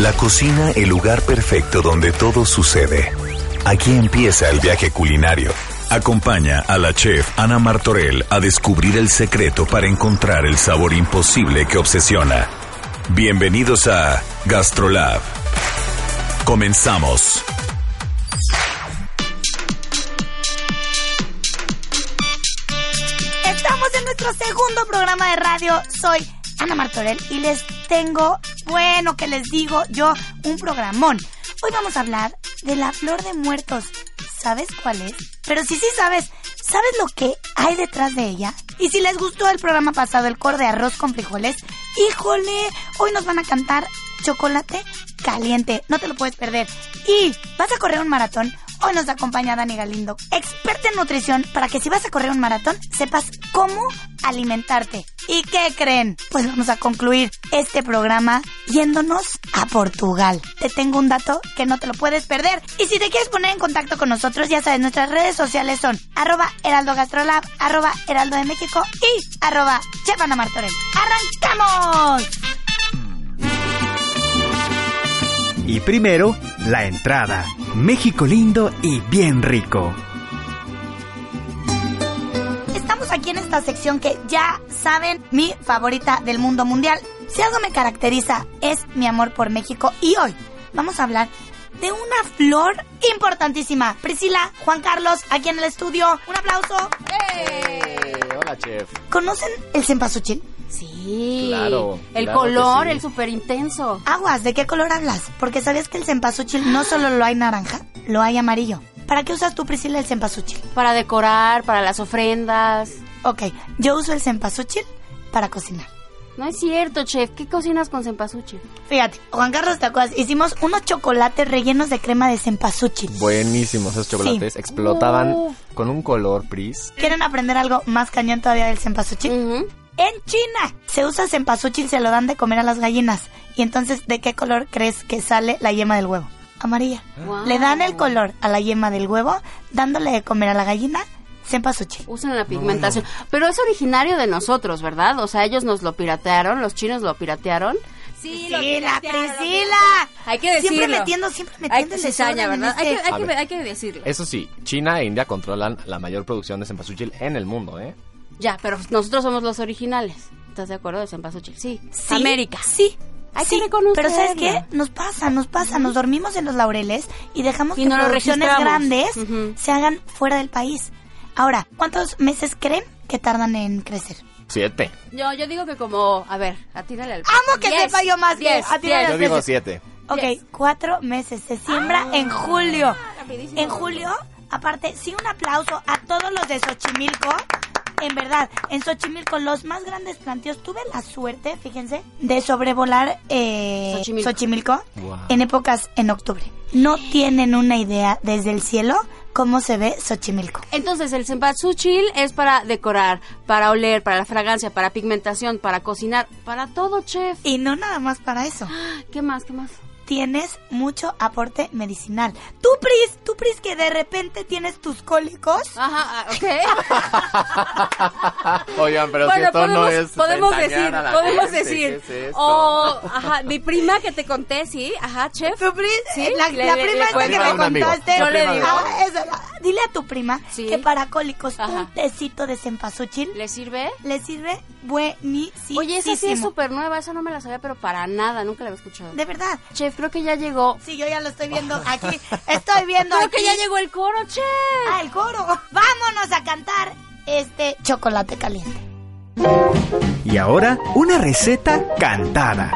La cocina, el lugar perfecto donde todo sucede. Aquí empieza el viaje culinario. Acompaña a la chef Ana Martorell a descubrir el secreto para encontrar el sabor imposible que obsesiona. Bienvenidos a Gastrolab. Comenzamos. Estamos en nuestro segundo programa de radio. Soy Ana Martorell y les tengo, bueno, que les digo yo, un programón. Hoy vamos a hablar de la flor de muertos. ¿Sabes cuál es? Pero si sí sabes, ¿sabes lo que hay detrás de ella? Y si les gustó el programa pasado, el cor de arroz con frijoles, híjole, hoy nos van a cantar chocolate caliente. No te lo puedes perder. Y vas a correr un maratón. Hoy nos acompaña Dani Galindo, experta en nutrición, para que si vas a correr un maratón sepas cómo alimentarte. ¿Y qué creen? Pues vamos a concluir este programa yéndonos a Portugal. Te tengo un dato que no te lo puedes perder. Y si te quieres poner en contacto con nosotros, ya sabes, nuestras redes sociales son arroba heraldo gastrolab, arroba heraldo de México y arroba chef Ana Martorell. ¡Arrancamos! Y primero, la entrada. México lindo y bien rico. Estamos aquí en esta sección que ya saben, mi favorita del mundo mundial. Si algo me caracteriza es mi amor por México y hoy vamos a hablar de una flor importantísima. Priscila, Juan Carlos, aquí en el estudio. Un aplauso. Hola, chef. ¿Conocen el cempasúchil? Sí. Claro, El claro color, sí. el súper intenso. Aguas, ¿de qué color hablas? Porque sabías que el cempasúchil no solo lo hay naranja, lo hay amarillo. ¿Para qué usas tú, Priscila, el cempasúchil? Para decorar, para las ofrendas. Ok, yo uso el cempasúchil para cocinar. No es cierto, chef. ¿Qué cocinas con cempasúchil? Fíjate, Juan Carlos, ¿te acuerdas? Hicimos unos chocolates rellenos de crema de cempasúchil. Buenísimos esos chocolates. Explotaban con un color pris. ¿Quieren aprender algo más cañón todavía del cempasúchil? En China se usa cempasúchil, se lo dan de comer a las gallinas. Y entonces, ¿de qué color crees que sale la yema del huevo? Amarilla. Wow. Le dan el color a la yema del huevo, dándole de comer a la gallina cempasúchil. Usan la pigmentación. Pero es originario de nosotros, ¿verdad? O sea, ellos nos lo piratearon, los chinos lo piratearon. Sí, Sí, la. Priscila. Hay que decirlo. Siempre metiendo, siempre Hay metiendo cizaña, en ¿verdad? Hay que, este- hay, que, ver. hay que decirlo. Eso sí, China e India controlan la mayor producción de cempasúchil en el mundo, ¿eh? Ya, pero nosotros somos los originales. ¿Estás de acuerdo de cempasúchil? Sí. Sí, América. Sí. Hay que sí, reconocerlo. Pero ¿sabes qué? Nos pasa, nos pasa. Nos dormimos en los laureles y dejamos Y que no producciones grandes Ujú. se hagan fuera del país. Ahora, ¿cuántos meses creen que tardan en crecer? Siete. Yo, yo digo que como, a ver, atírale al... Amo que Diez, sepa yo más que diez, a ti no diez. Yo digo siete. Ok, Yes. cuatro meses. Se siembra en julio. En julio, aparte, sí, un aplauso a todos los de Xochimilco. En verdad, en Xochimilco, los más grandes planteos, tuve la suerte, fíjense, de sobrevolar eh, Xochimilco. Xochimilco, Wow. en épocas en octubre. No tienen una idea desde el cielo cómo se ve Xochimilco. Entonces, el cempasúchil es para decorar, para oler, para la fragancia, para pigmentación, para cocinar, para todo, chef. Y no nada más para eso. ¿Qué más? ¿Qué más? Tienes mucho aporte medicinal. Tú, Pris, tú, Pris, que de repente tienes tus cólicos. Ajá, ah, ok. Oigan, pero si bueno, esto podemos, no es podemos decir, a la podemos gente, decir. ¿qué es esto? O, ajá, mi prima que te conté, sí, ajá, chef. Tu pri- Sí, la, le- la le- prima esta que me contaste. Yo le digo. Ah, esa, la- dile a tu prima Sí. que para cólicos Ajá. un tecito de cempasúchil ¿Le sirve? le sirve buenísimo. Oye, esa sí es súper nueva, esa no me la sabía, pero para nada, nunca la había escuchado. De verdad. Chef, creo que ya llegó. Sí, yo ya lo estoy viendo aquí. Estoy viendo Creo aquí. que ya llegó el coro, chef. Ah, el coro. Vámonos a cantar este chocolate caliente. Y ahora, una receta cantada.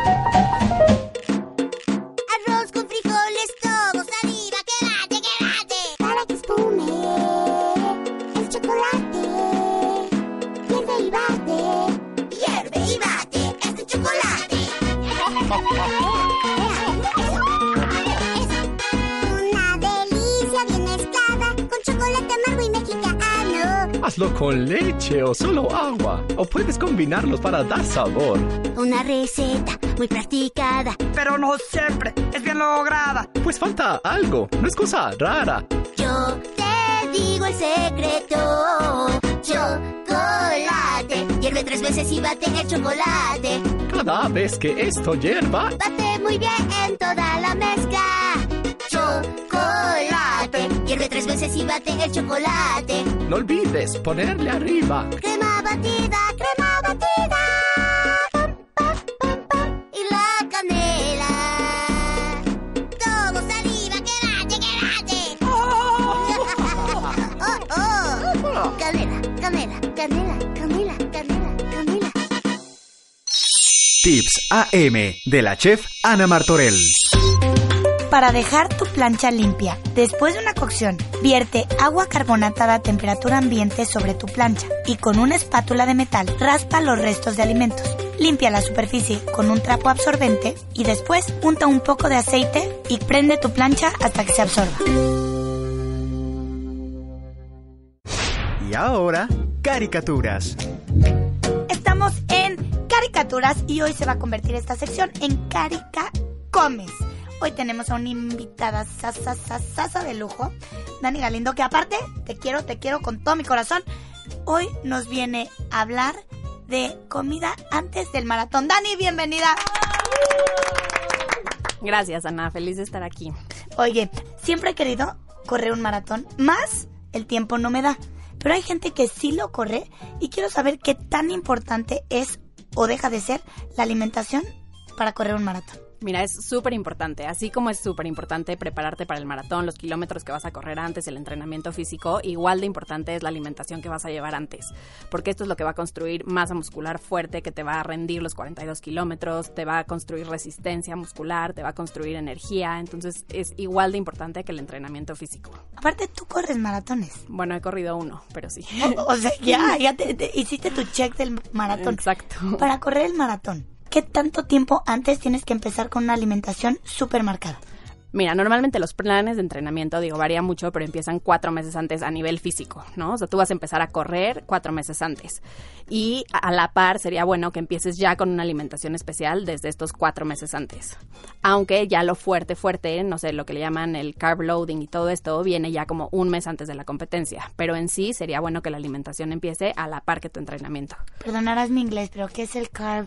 Hazlo con leche o solo agua. O puedes combinarlos para dar sabor. Una receta muy practicada. Pero no siempre es bien lograda. Pues falta algo, no es cosa rara. Yo te digo el secreto. Chocolate. Hierve tres veces y bate el chocolate. Cada vez que esto hierva, Bate muy bien en toda la mezcla. Chocolate. Hierve tres veces y bate el chocolate. no olvides ponerle arriba. Crema batida, crema batida. Pam, pam, pam, pam. Y la canela. Todo saliva, quédate, quédate. Oh, oh. Canela, canela, canela, canela, canela, canela. Tips AM de la chef Ana Martorell. Para dejar tu plancha limpia, después de una cocción, vierte agua carbonatada a temperatura ambiente sobre tu plancha y con una espátula de metal raspa los restos de alimentos. Limpia la superficie con un trapo absorbente y después unta un poco de aceite y prende tu plancha hasta que se absorba. Y ahora, caricaturas. Estamos en caricaturas y hoy se va a convertir esta sección en Carica Comes. Hoy tenemos a una invitada sasa, sasa, sasa de lujo, Dani Galindo, que aparte te quiero, te quiero con todo mi corazón. Hoy nos viene a hablar de comida antes del maratón. Dani, bienvenida. Gracias, Ana. Feliz de estar aquí. Oye, siempre he querido correr un maratón, más el tiempo no me da. Pero hay gente que sí lo corre y quiero saber qué tan importante es o deja de ser la alimentación para correr un maratón. Mira, es súper importante. Así como es súper importante prepararte para el maratón, los kilómetros que vas a correr antes, el entrenamiento físico, igual de importante es la alimentación que vas a llevar antes. Porque esto es lo que va a construir masa muscular fuerte, que te va a rendir los 42 kilómetros, te va a construir resistencia muscular, te va a construir energía. Entonces es igual de importante que el entrenamiento físico. Aparte, tú corres maratones. Bueno, he corrido uno, pero sí. O, o sea, ya, ya te, te- hiciste tu check del maratón. Exacto. Para correr el maratón, ¿qué tanto tiempo antes tienes que empezar con una alimentación súper marcada? Mira, normalmente los planes de entrenamiento, digo, varía mucho, pero empiezan cuatro meses antes a nivel físico, ¿no? O sea, tú vas a empezar a correr cuatro meses antes. Y a la par sería bueno que empieces ya con una alimentación especial desde estos cuatro meses antes. Aunque ya lo fuerte, fuerte, no sé, lo que le llaman el carb loading y todo esto, viene ya como un mes antes de la competencia. Pero en sí sería bueno que la alimentación empiece a la par que tu entrenamiento. Perdonarás mi inglés, pero ¿qué es el carb?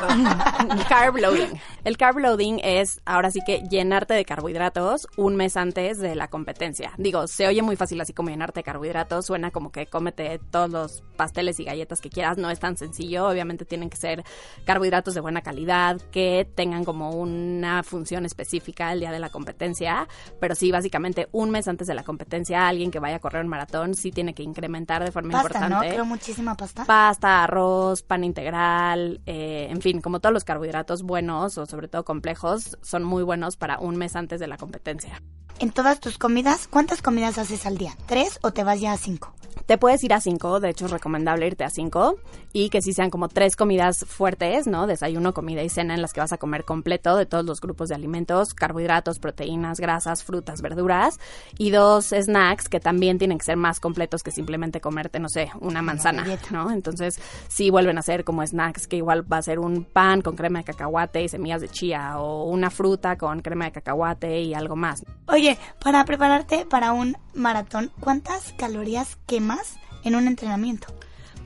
carb loading. El carb loading es ahora sí que llenarte de carbohidratos un mes antes de la competencia. Digo, se oye muy fácil así como llenarte de carbohidratos, suena como que cómete todos los pasteles y galletas que quieras, no es tan sencillo, obviamente tienen que ser carbohidratos de buena calidad, que tengan como una función específica el día de la competencia, pero sí, básicamente un mes antes de la competencia, alguien que vaya a correr un maratón sí tiene que incrementar de forma Pasta, ¿no? importante Creo muchísima pasta. pasta, arroz, pan integral, eh, en fin, como todos los carbohidratos buenos o sobre todo complejos, son muy buenos para un mes antes de la competencia. En todas tus comidas, ¿cuántas comidas haces al día? ¿Tres o te vas ya a cinco? Te puedes ir a cinco, de hecho es recomendable irte a cinco y que sí sean como tres comidas fuertes, ¿no? Desayuno, comida y cena en las que vas a comer completo de todos los grupos de alimentos, carbohidratos, proteínas, grasas, frutas, verduras y dos snacks que también tienen que ser más completos que simplemente comerte, no sé, una manzana. ¿no? Entonces sí vuelven a ser como snacks que igual va a ser un pan con crema de cacahuate y semillas de chía o una fruta con crema de cacahuate y algo más. Oye, para prepararte para un maratón, ¿cuántas calorías quemas en un entrenamiento?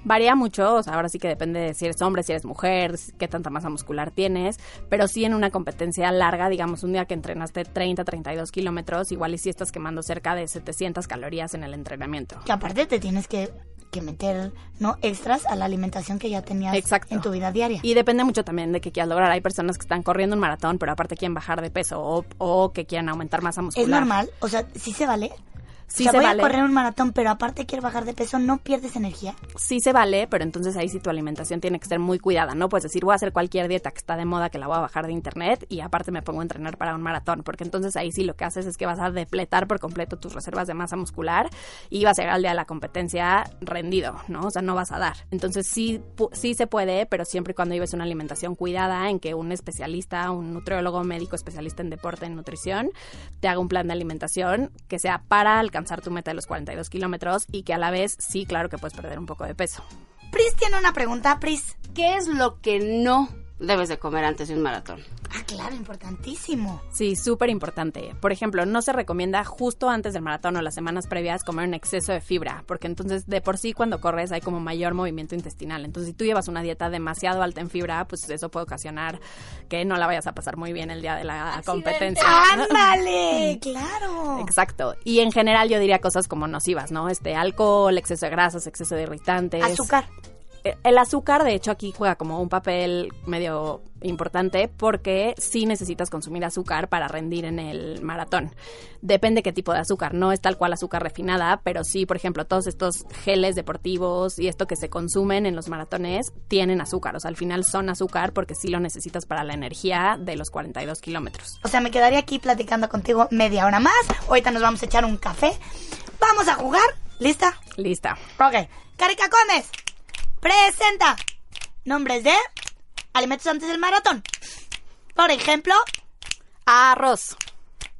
Varía mucho, o sea, ahora sí que depende de si eres hombre, si eres mujer, qué tanta masa muscular tienes, pero sí en una competencia larga, digamos un día que entrenaste 30, 32 kilómetros, igual y si estás quemando cerca de 700 calorías en el entrenamiento. Que aparte te tienes que, que meter, ¿no? Extras a la alimentación que ya tenías Exacto. en tu vida diaria. Y depende mucho también de qué quieras lograr. Hay personas que están corriendo un maratón, pero aparte quieren bajar de peso o, o que quieren aumentar masa muscular. ¿Es normal? O sea, ¿sí se vale? Sí o sea, se voy vale. a correr un maratón, pero aparte quiero bajar de peso, ¿no pierdes energía? sí se vale, pero entonces ahí sí tu alimentación tiene que ser muy cuidada. No puedes decir, voy a hacer cualquier dieta que está de moda, que la voy a bajar de internet y aparte me pongo a entrenar para un maratón, porque entonces ahí sí lo que haces es que vas a depletar por completo tus reservas de masa muscular y vas a llegar al día de la competencia rendido, ¿no? O sea, no vas a dar. Entonces sí, sí se puede, pero siempre y cuando lleves una alimentación cuidada en que un especialista, un nutriólogo médico especialista en deporte, en nutrición, te haga un plan de alimentación que sea para alcanzar alcanzar tu meta de los 42 kilómetros y que a la vez sí, claro que puedes perder un poco de peso. Pris tiene una pregunta, Pris. ¿Qué es lo que no debes de comer antes de un maratón? Ah, claro, importantísimo. Sí, súper importante. Por ejemplo, no se recomienda justo antes del maratón o las semanas previas comer un exceso de fibra, porque entonces de por sí cuando corres hay como mayor movimiento intestinal. Entonces, si tú llevas una dieta demasiado alta en fibra, pues eso puede ocasionar que no la vayas a pasar muy bien el día de la competencia. ¡Ándale! ¡Claro! Exacto. Y en general yo diría cosas como nocivas, ¿no? Este alcohol, exceso de grasas, exceso de irritantes. Azúcar. El azúcar, de hecho, aquí juega como un papel medio importante porque sí necesitas consumir azúcar para rendir en el maratón. Depende qué tipo de azúcar, no es tal cual azúcar refinada, pero sí, por ejemplo, todos estos geles deportivos y esto que se consumen en los maratones tienen azúcar, o sea, al final son azúcar porque sí lo necesitas para la energía de los 42 kilómetros. O sea, me quedaría aquí platicando contigo media hora más. Ahorita nos vamos a echar un café. Vamos a jugar. ¿Lista? Lista. Ok. Carica Gómez. Presenta. Nombres de alimentos antes del maratón. Por ejemplo, Arroz,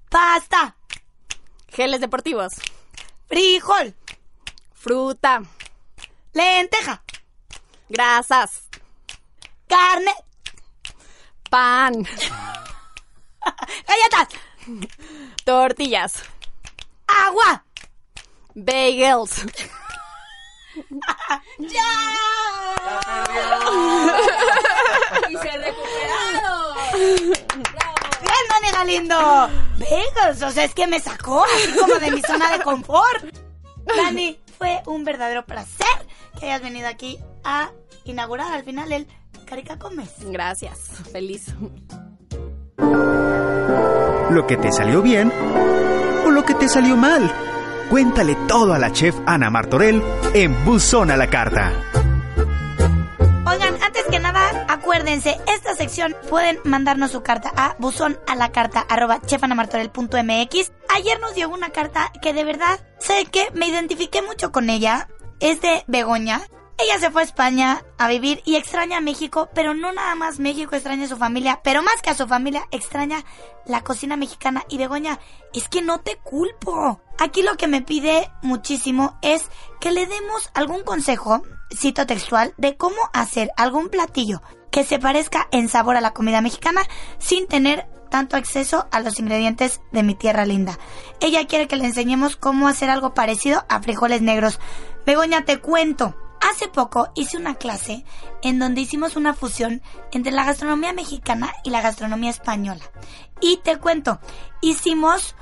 pasta, geles deportivos, frijol, fruta, lenteja, grasas, carne, pan, galletas, tortillas, agua. bagels. ¡Y se recuperaron! Bien, Dani Galindo. Bagels, o sea, es que me sacó así como de mi zona de confort. Dani, fue un verdadero placer que hayas venido aquí a inaugurar al final el Carica Gómez. Gracias. Feliz. Lo que te salió bien o lo que te salió mal. Cuéntale todo a la chef Ana Martorell en Buzón a la Carta. Oigan, antes que nada, acuérdense, esta sección pueden mandarnos su carta a buzón a la carta arroba chefanamartorell.mx. Ayer nos llegó una carta que de verdad, sé que me identifiqué mucho con ella. Es de Begoña. Ella se fue a España a vivir y extraña a México, pero no nada más México extraña a su familia, pero más que a su familia extraña la cocina mexicana. Y Begoña, es que no te culpo. Aquí lo que me pide muchísimo es que le demos algún consejo, cito textual, de cómo hacer algún platillo que se parezca en sabor a la comida mexicana sin tener tanto acceso a los ingredientes de mi tierra linda. Ella quiere que le enseñemos cómo hacer algo parecido a frijoles negros. Begoña, te cuento. Hace poco hice una clase en donde hicimos una fusión entre la gastronomía mexicana y la gastronomía española. Y te cuento, hicimos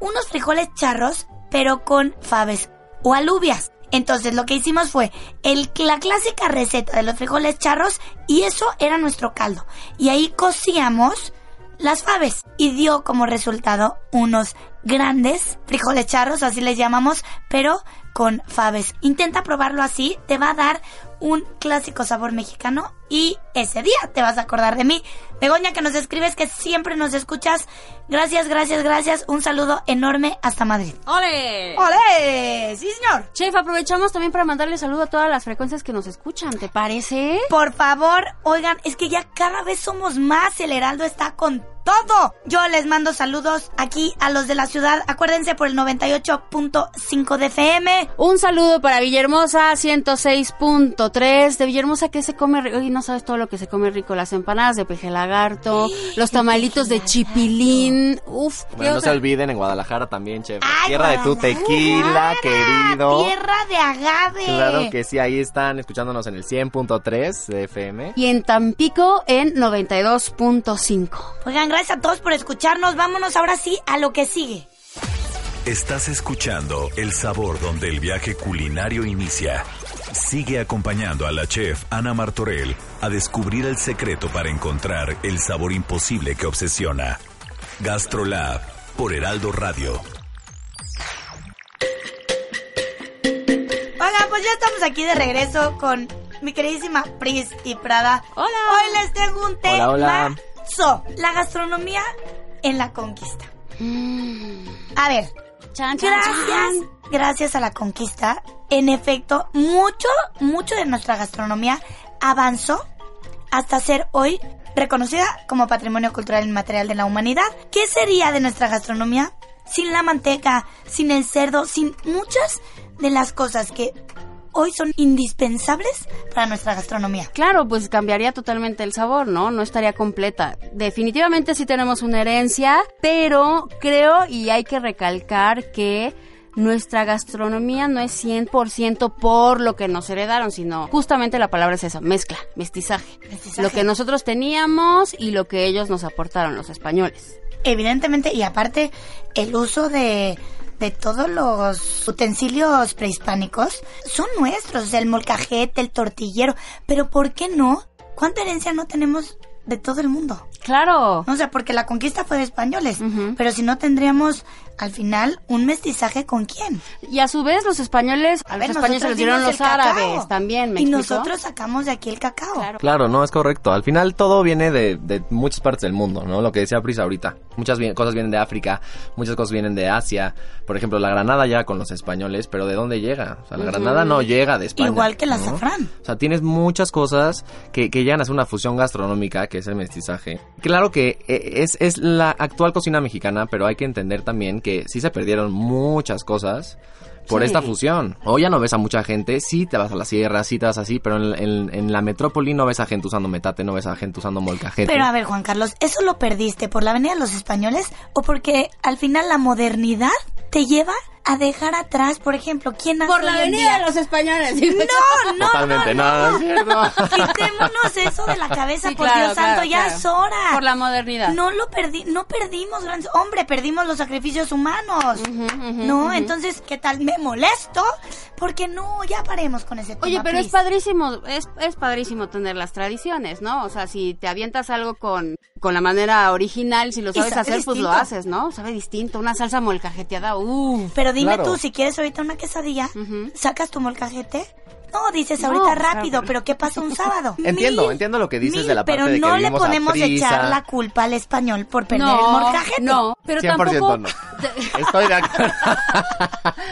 unos frijoles charros, pero con faves o alubias. Entonces lo que hicimos fue la clásica receta de los frijoles charros y eso era nuestro caldo. Y ahí cocíamos las faves y dio como resultado unos grandes frijoles charros, así les llamamos, pero con faves. Intenta probarlo así, te va a dar un clásico sabor mexicano y ese día te vas a acordar de mí. Begoña, que nos escribes que siempre nos escuchas. Gracias, gracias, gracias. Un saludo enorme hasta Madrid. ¡Ole! ¡Ole! Sí, señor. Chef, aprovechamos también para mandarle saludo a todas las frecuencias que nos escuchan, ¿te parece? Por favor, oigan, es que ya cada vez somos más. El Heraldo está con todo. Yo les mando saludos aquí a los de la ciudad. Acuérdense por el 98.5 de FM. Un saludo para Villahermosa 106.3. De Villahermosa que se come. No sabes todo lo que se come rico. Las empanadas de peje lagarto, los tamalitos de chipilín. Uf, ¿qué Bueno, no se olviden en Guadalajara también, chef. Ay, Tierra de tu tequila, querido. Tierra de agave. Claro que sí, ahí están escuchándonos en el 100.3 de FM. Y en Tampico en 92.5. Oigan, gracias a todos por escucharnos. Vámonos ahora sí a lo que sigue. Estás escuchando El Sabor donde el viaje culinario inicia. Sigue acompañando a la chef Ana Martorell a descubrir el secreto para encontrar el sabor imposible que obsesiona. Gastrolab por Heraldo Radio. Oigan, pues ya estamos aquí de regreso con mi queridísima Pris y Prada. Hola. Hoy les tengo un tema. Hola, hola. La gastronomía en la conquista. A ver, Chan, chan, gracias, chan. gracias a la conquista, en efecto, mucho, mucho de nuestra gastronomía avanzó hasta ser hoy reconocida como Patrimonio Cultural Inmaterial de la Humanidad. ¿Qué sería de nuestra gastronomía sin la manteca, sin el cerdo, sin muchas de las cosas que hoy son indispensables para nuestra gastronomía. Claro, pues cambiaría totalmente el sabor, ¿no? No estaría completa. Definitivamente sí tenemos una herencia, pero creo y hay que recalcar que nuestra gastronomía no es 100% por lo que nos heredaron, sino justamente la palabra es esa, mezcla, mestizaje. Mestizaje. Lo que nosotros teníamos y lo que ellos nos aportaron, los españoles. Evidentemente, y aparte, el uso de, de todos los utensilios prehispánicos son nuestros, el molcajete, el tortillero, pero ¿por qué no? ¿Cuánta herencia no tenemos de todo el mundo? Claro. O sea, porque la conquista fue de españoles, pero si no tendríamos al final un mestizaje con quién. Y a su vez los españoles, a, A los ver, españoles se los dieron los cacao. árabes también, ¿me Y explico? nosotros sacamos de aquí el cacao. Claro. Claro, no, es correcto. Al final todo viene de, de muchas partes del mundo, ¿no? Lo que decía Pris ahorita. Muchas vi- cosas vienen de África, muchas cosas vienen de Asia. Por ejemplo, la granada ya con los españoles, pero ¿de dónde llega? O sea, la granada no llega de España. Igual que el ¿no? azafrán. O sea, tienes muchas cosas que, que llegan a ser una fusión gastronómica, que es el mestizaje. Claro que eh, es, es la actual cocina mexicana, pero hay que entender también que sí se perdieron muchas cosas por Sí. esta fusión. Hoy ya no ves a mucha gente, sí te vas a la sierra, sí te vas así, pero en, en- en la metrópoli no ves a gente usando metate, no ves a gente usando molcajete. Pero a ver, Juan Carlos, ¿eso lo perdiste por la venida de los españoles o porque al final la modernidad te lleva a dejar atrás, por ejemplo, quién hace Por la hoy en venida día? de los españoles. No, no, Totalmente, no, no, no. Quitémonos eso de la cabeza, Sí, por claro, Dios santo, claro, ya claro. es hora. Por la modernidad. No lo perdí, no perdimos grandes, hombre, perdimos los sacrificios humanos. no, entonces, ¿qué tal? Me molesto porque no, ya paremos con ese tema. Oye, pero es please. padrísimo, es, es padrísimo tener las tradiciones, ¿no? O sea, si te avientas algo con, con la manera original, si lo Y sabes sabe hacer, pues lo distinto. haces, ¿no? Sabe distinto, una salsa molcajeteada, uff. Pero dime Claro. tú, si quieres ahorita una quesadilla. ¿sacas tu molcajete? No, dices ahorita rápido, pero ¿qué pasa un sábado? Entiendo, Mil, entiendo lo que dices mil, de la parte pero de que no le podemos prisa. echar la culpa al español por perder el No, molcajete. no, pero 100% tampoco... no. Estoy de acuerdo.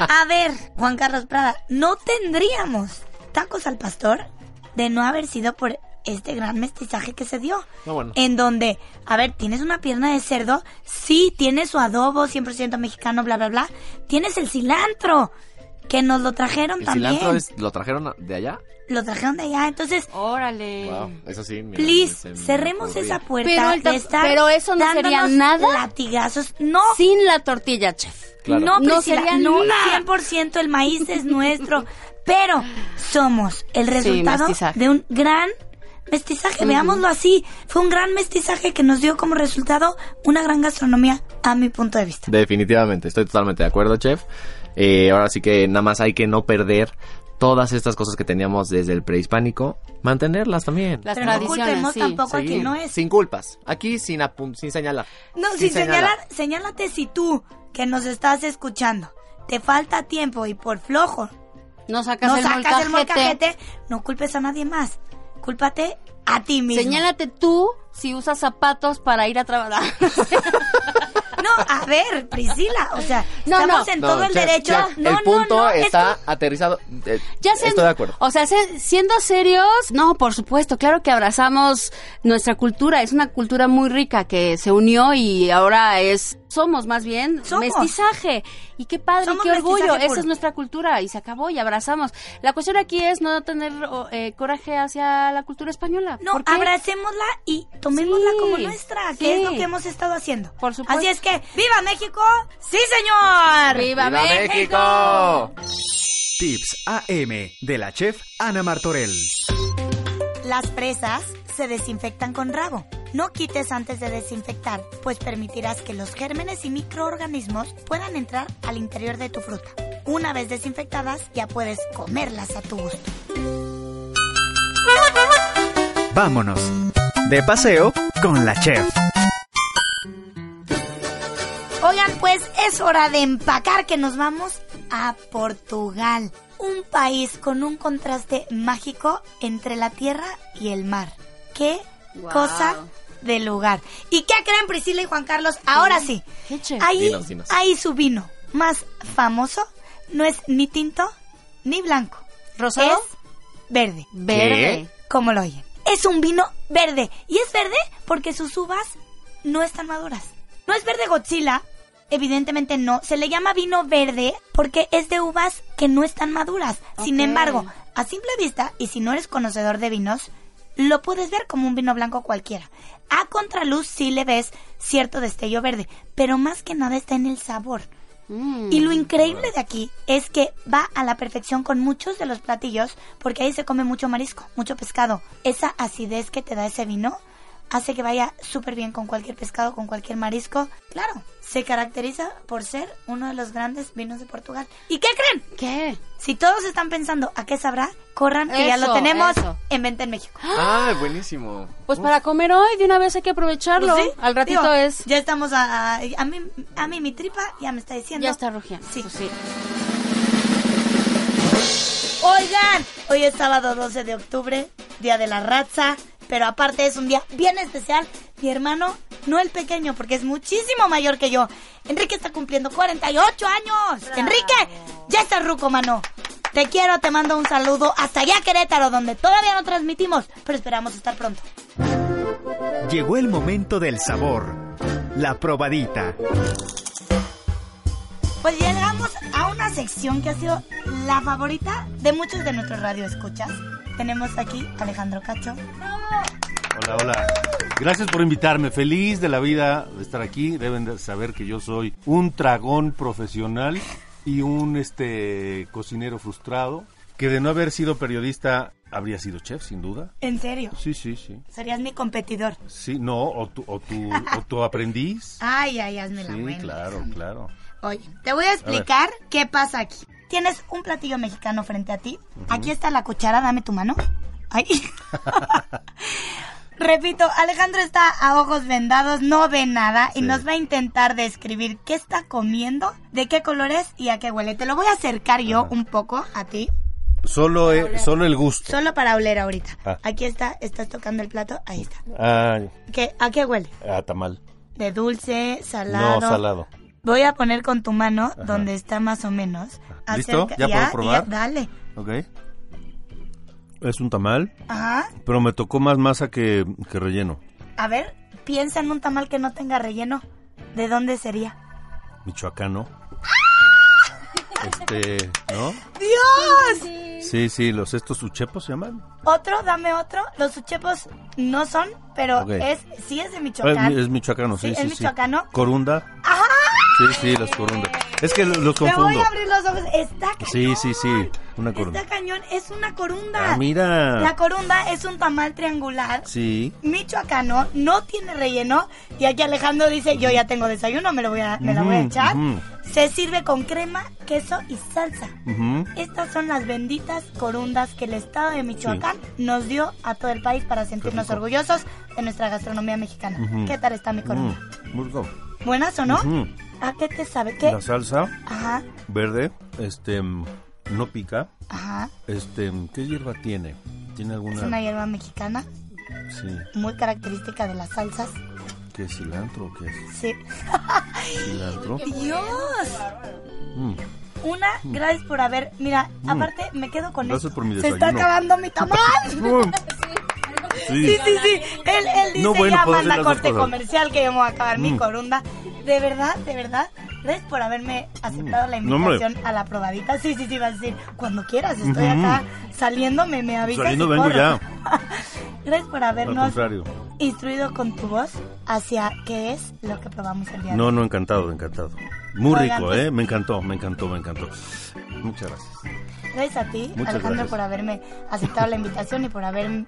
A ver, Juan Carlos Prada, no tendríamos tacos al pastor de no haber sido por este gran mestizaje que se dio. No, bueno. En donde, a ver, tienes una pierna de cerdo, sí, tienes su adobo 100% mexicano, bla, bla, bla. Tienes el cilantro, que nos lo trajeron ¿El también. cilantro es- lo trajeron de allá? Lo trajeron de allá, entonces... Órale. Wow, eso sí. mira, Please, cerremos ocurría. esa puerta Pero el ta- de estar pero eso no sería dándonos nada latigazos. No, Sin la tortilla, chef. Claro. no, No Priscila, sería no, nada. 100% el maíz es nuestro, pero somos el resultado de un gran mestizaje, veámoslo así, fue un gran mestizaje que nos dio como resultado una gran gastronomía a mi punto de vista. Definitivamente, estoy totalmente de acuerdo, chef. Eh, ahora sí que nada más hay que no perder todas estas cosas que teníamos desde el prehispánico, mantenerlas también. Las Pero no tradiciones, culpemos sí. tampoco a Seguir, quien no es. Sin culpas. Aquí sin, apun- sin señalar. No, Sin sin señalar. señalar, señálate si tú, que nos estás escuchando, te falta tiempo y por flojo No sacas, no el, sacas molcajete. el molcajete, no culpes a nadie más. Cúlpate a ti mismo. Señálate tú si usas zapatos para ir a trabajar. No, a ver, Priscila, o sea, No, estamos no. en No, todo el chef, derecho. chef, el punto no, no, es está aterrizado. Eh, Ya siendo- estoy de acuerdo. O sea, se- siendo serios, no, por supuesto, claro que abrazamos nuestra cultura, es una cultura muy rica que se unió y ahora es, somos más bien Somos. mestizaje. Y qué padre, Somos qué orgullo, esa puro. es nuestra cultura y se acabó y abrazamos. La cuestión aquí es no tener eh, coraje hacia la cultura española. No, abracémosla y tomémosla Sí, como nuestra, que sí. es lo que hemos estado haciendo. Por supuesto. Así es que, ¡viva México! ¡Sí, señor! ¡Viva, ¡Viva México! México! Tips AM de la chef Ana Martorell. Las presas se desinfectan con rabo. No quites antes de desinfectar, pues permitirás que los gérmenes y microorganismos puedan entrar al interior de tu fruta. Una vez desinfectadas, ya puedes comerlas a tu gusto. Vámonos. De paseo con la chef. Oigan, pues es hora de empacar que nos vamos a Portugal. Un país con un contraste mágico entre la tierra y el mar. ¡Qué Wow. cosa de lugar! ¿Y qué creen Priscila y Juan Carlos? Ahora sí. Ahí, Dinos, dinos. ahí su vino más famoso no es ni tinto ni blanco. ¿Rosado? Es verde. Verde. Como lo oyen. Es un vino verde. Y es verde porque sus uvas no están maduras. No es verde Godzilla, Evidentemente no. Se le llama vino verde porque es de uvas que no están maduras. Sin embargo, a simple vista, y si no eres conocedor de vinos, lo puedes ver como un vino blanco cualquiera. A contraluz sí le ves cierto destello verde, pero más que nada está en el sabor. Mm. Y lo increíble de aquí es que va a la perfección con muchos de los platillos porque ahí se come mucho marisco, mucho pescado. Esa acidez que te da ese vino hace que vaya súper bien con cualquier pescado, con cualquier marisco. Claro, se caracteriza por ser uno de los grandes vinos de Portugal. ¿Y qué creen? ¿Qué? Si todos están pensando a qué sabrá, corran que ya lo Eso, tenemos eso. en venta en México. Ah, buenísimo. Pues para comer hoy, de una vez hay que aprovecharlo. Pues sí, Al ratito digo, es. Ya estamos a, a, a mí, a mí mi tripa ya me está diciendo. Ya está rugiendo. Sí. Pues sí. Oigan, hoy es sábado 12 de octubre, día de la raza, pero aparte es un día bien especial. Mi hermano, no el pequeño, porque es muchísimo mayor que yo. Enrique está cumpliendo 48 años. Enrique, ya estás ruco, mano. Te quiero, te mando un saludo hasta allá Querétaro, donde todavía no transmitimos, pero esperamos estar pronto. Llegó el momento del sabor. La probadita. Pues llegamos a una sección que ha sido la favorita de muchos de nuestros radioescuchas. Tenemos aquí a Alejandro Cacho. Hola, hola. Gracias por invitarme. Feliz de la vida de estar aquí. Deben de saber que yo soy un tragón profesional y un este cocinero frustrado que de no haber sido periodista habría sido chef, sin duda. ¿En serio? Sí, sí, sí. Serías mi competidor. Sí, no, o tu, o tu, o tu aprendiz. Ay, ay, hazme la Sí, buena. claro, claro. Oye, te voy a explicar qué pasa aquí. Tienes un platillo mexicano frente a ti. Aquí está la cuchara, dame tu mano. Ay. Repito, Alejandro está a ojos vendados, no ve nada y nos va a intentar describir qué está comiendo, de qué color es y a qué huele. Te lo voy a acercar yo un poco a ti, Solo, eh, solo el gusto. solo para oler ahorita. Ah. Aquí está, estás tocando el plato, ahí está. Ay, ¿Qué, ¿A qué huele? a tamal. ¿De dulce, salado? No, salado. Voy a poner con tu mano donde está más o menos. ¿Listo? ¿Ya puedo probar? dale. Ok. Es un tamal, Ajá. pero me tocó más masa que, que relleno. A ver, piensa en un tamal que no tenga relleno. ¿De dónde sería? Michoacano. Este, ¿no? ¡Dios! Sí, sí, los estos uchepos se llaman. Otro, dame otro. Los uchepos no son, pero es sí es de Ah, Michoacán. Es, es michoacano, sí, Sí, sí, es sí. michoacano. Corunda. ¡Ajá! Sí, sí, los corunda. Es que lo- los Me voy confundo. a abrir los ojos. Está cañón. Sí, sí, sí, una corunda. Está cañón. Es una corunda. Ah, mira. La corunda es un tamal triangular. Sí. michoacano, no tiene relleno. Y aquí Alejandro dice, yo ya tengo desayuno, me, lo voy a, me la voy a echar. Se sirve con crema, queso y salsa. Estas son las benditas corundas que el estado de Michoacán nos dio a todo el país para sentirnos orgullosos de nuestra gastronomía mexicana. ¿Qué tal está mi corunda? Mm, muy. ¿Buenas o no? ¿A qué te sabe? ¿Qué? La salsa Ajá, verde, este, mm, no pica. ajá. Este, ¿qué hierba tiene? ¿Tiene Es alguna? una hierba mexicana Sí. muy característica de las salsas. ¿Qué es cilantro o qué es? Sí. ¿Cilantro? ¡Dios! Mm. Una, gracias por haber. Mira, aparte me quedo con Gracias esto. por mi Se está acabando mi tamal. Mm. Sí, sí, sí. Él, él dice No, bueno, ya manda corte comercial que voy a acabar mi Mm. corunda. De verdad, de verdad. Gracias por haberme aceptado la Mm. No, hombre. invitación a la probadita. Sí, sí, sí, vas a decir, cuando quieras, estoy Ujú. acá saliendo, me, me avisas. Saliendo vengo corro. ya. Gracias por habernos instruido con tu voz hacia qué es lo que probamos el día de No, hoy. no, encantado, encantado. Muy Oigan, rico, pues- ¿eh? Me encantó, me encantó, me encantó. Muchas gracias. Gracias a ti, Muchas Alejandro, gracias. por haberme aceptado la invitación y por haber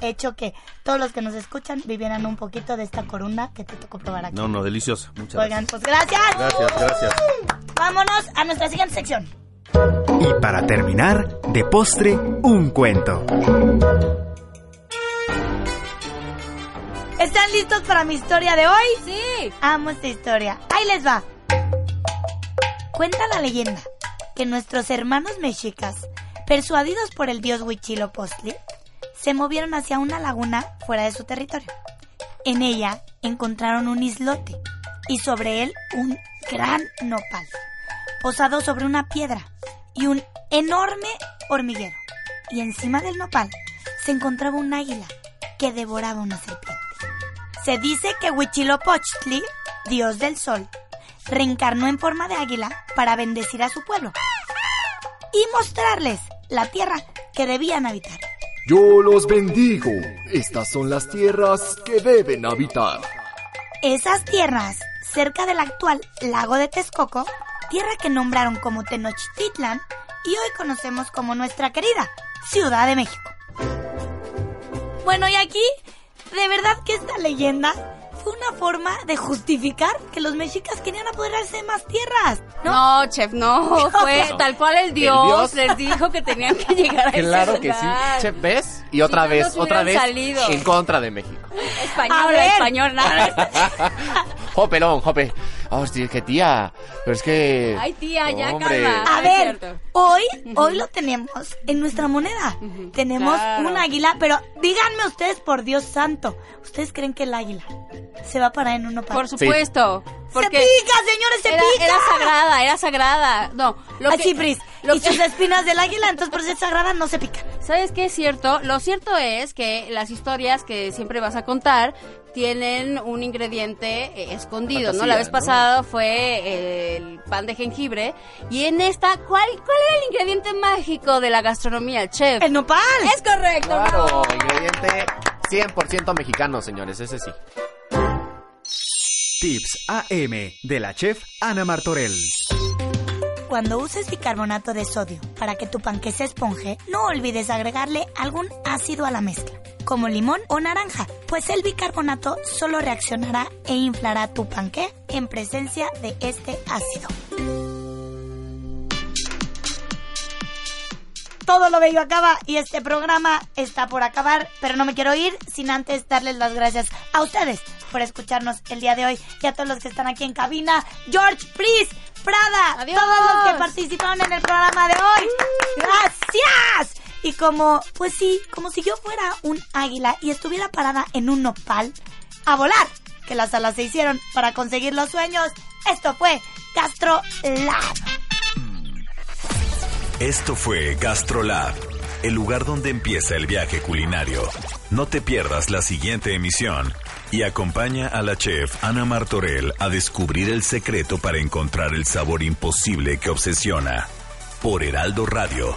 hecho que todos los que nos escuchan vivieran un poquito de esta corunda que te tocó probar aquí. No, no, deliciosa. Muchas Oigan, gracias. pues gracias. Gracias, gracias. Vámonos a nuestra siguiente sección. Y para terminar, de postre, un cuento. ¿Están listos para mi historia de hoy? Sí. Amo esta historia. Ahí les va. Cuenta la leyenda que nuestros hermanos mexicas, persuadidos por el dios Huitzilopochtli, se movieron hacia una laguna fuera de su territorio. En ella encontraron un islote y sobre él un gran nopal, posado sobre una piedra y un enorme hormiguero. Y encima del nopal se encontraba un águila que devoraba una serpiente. Se dice que Huitzilopochtli, dios del sol, reencarnó en forma de águila para bendecir a su pueblo y mostrarles la tierra que debían habitar. Yo los bendigo. Estas son las tierras que deben habitar. Esas tierras, cerca del actual lago de Texcoco, tierra que nombraron como Tenochtitlan y hoy conocemos como nuestra querida Ciudad de México. Bueno, y aquí, de verdad que esta leyenda fue una forma de justificar que los mexicas querían apoderarse de más tierras. No, chef, no. Fue tal cual el dios, dios. les dijo que tenían que llegar a ese Claro que sí. Chef, ¿ves? Y otra Si vez, no otra vez salido. en contra de México. Español, español, nada. Jope, no, jope. Hostia, que tía. Pero es que. Ay, tía, ya, Hombre. calma. A Ah, es ver, hoy, hoy lo tenemos en nuestra moneda. Tenemos claro. un águila, pero díganme ustedes, por Dios santo, ¿ustedes creen que el águila se va a parar en un nopal? Por supuesto. ¡Se Porque pica, señores, se era, pica! era sagrada, era sagrada. No, lo Ay, que, lo y que- sus espinas del águila, entonces por ser sagrada no se pica. ¿Sabes qué es cierto? Lo cierto es que las historias que siempre vas a contar tienen un ingrediente eh, escondido, ¿no? La vez ¿no? pasada fue eh, el pan de jengibre y en esta, ¿cuál, cuál era el ingrediente mágico de la gastronomía, chef? ¡El nopal! Es correcto, Claro, ¿no? ingrediente 100% mexicano, señores, ese sí. Tips AM de la chef Ana Martorell. Cuando uses bicarbonato de sodio para que tu panque se esponje, no olvides agregarle algún ácido a la mezcla, como limón o naranja, pues el bicarbonato solo reaccionará e inflará tu panque en presencia de este ácido. Todo lo bello acaba y este programa está por acabar, pero no me quiero ir sin antes darles las gracias a ustedes por escucharnos el día de hoy y a todos los que están aquí en cabina. George, Pris, Prada, Adiós. todos los que participaron en el programa de hoy. Gracias. Y como, pues sí, como si yo fuera un águila y estuviera parada en un nopal, a volar, que las alas se hicieron para conseguir los sueños. Esto fue Castro Lab. Esto fue GastroLab, el lugar donde empieza el viaje culinario. No te pierdas la siguiente emisión y acompaña a la chef Ana Martorell a descubrir el secreto para encontrar el sabor imposible que obsesiona. Por Heraldo Radio,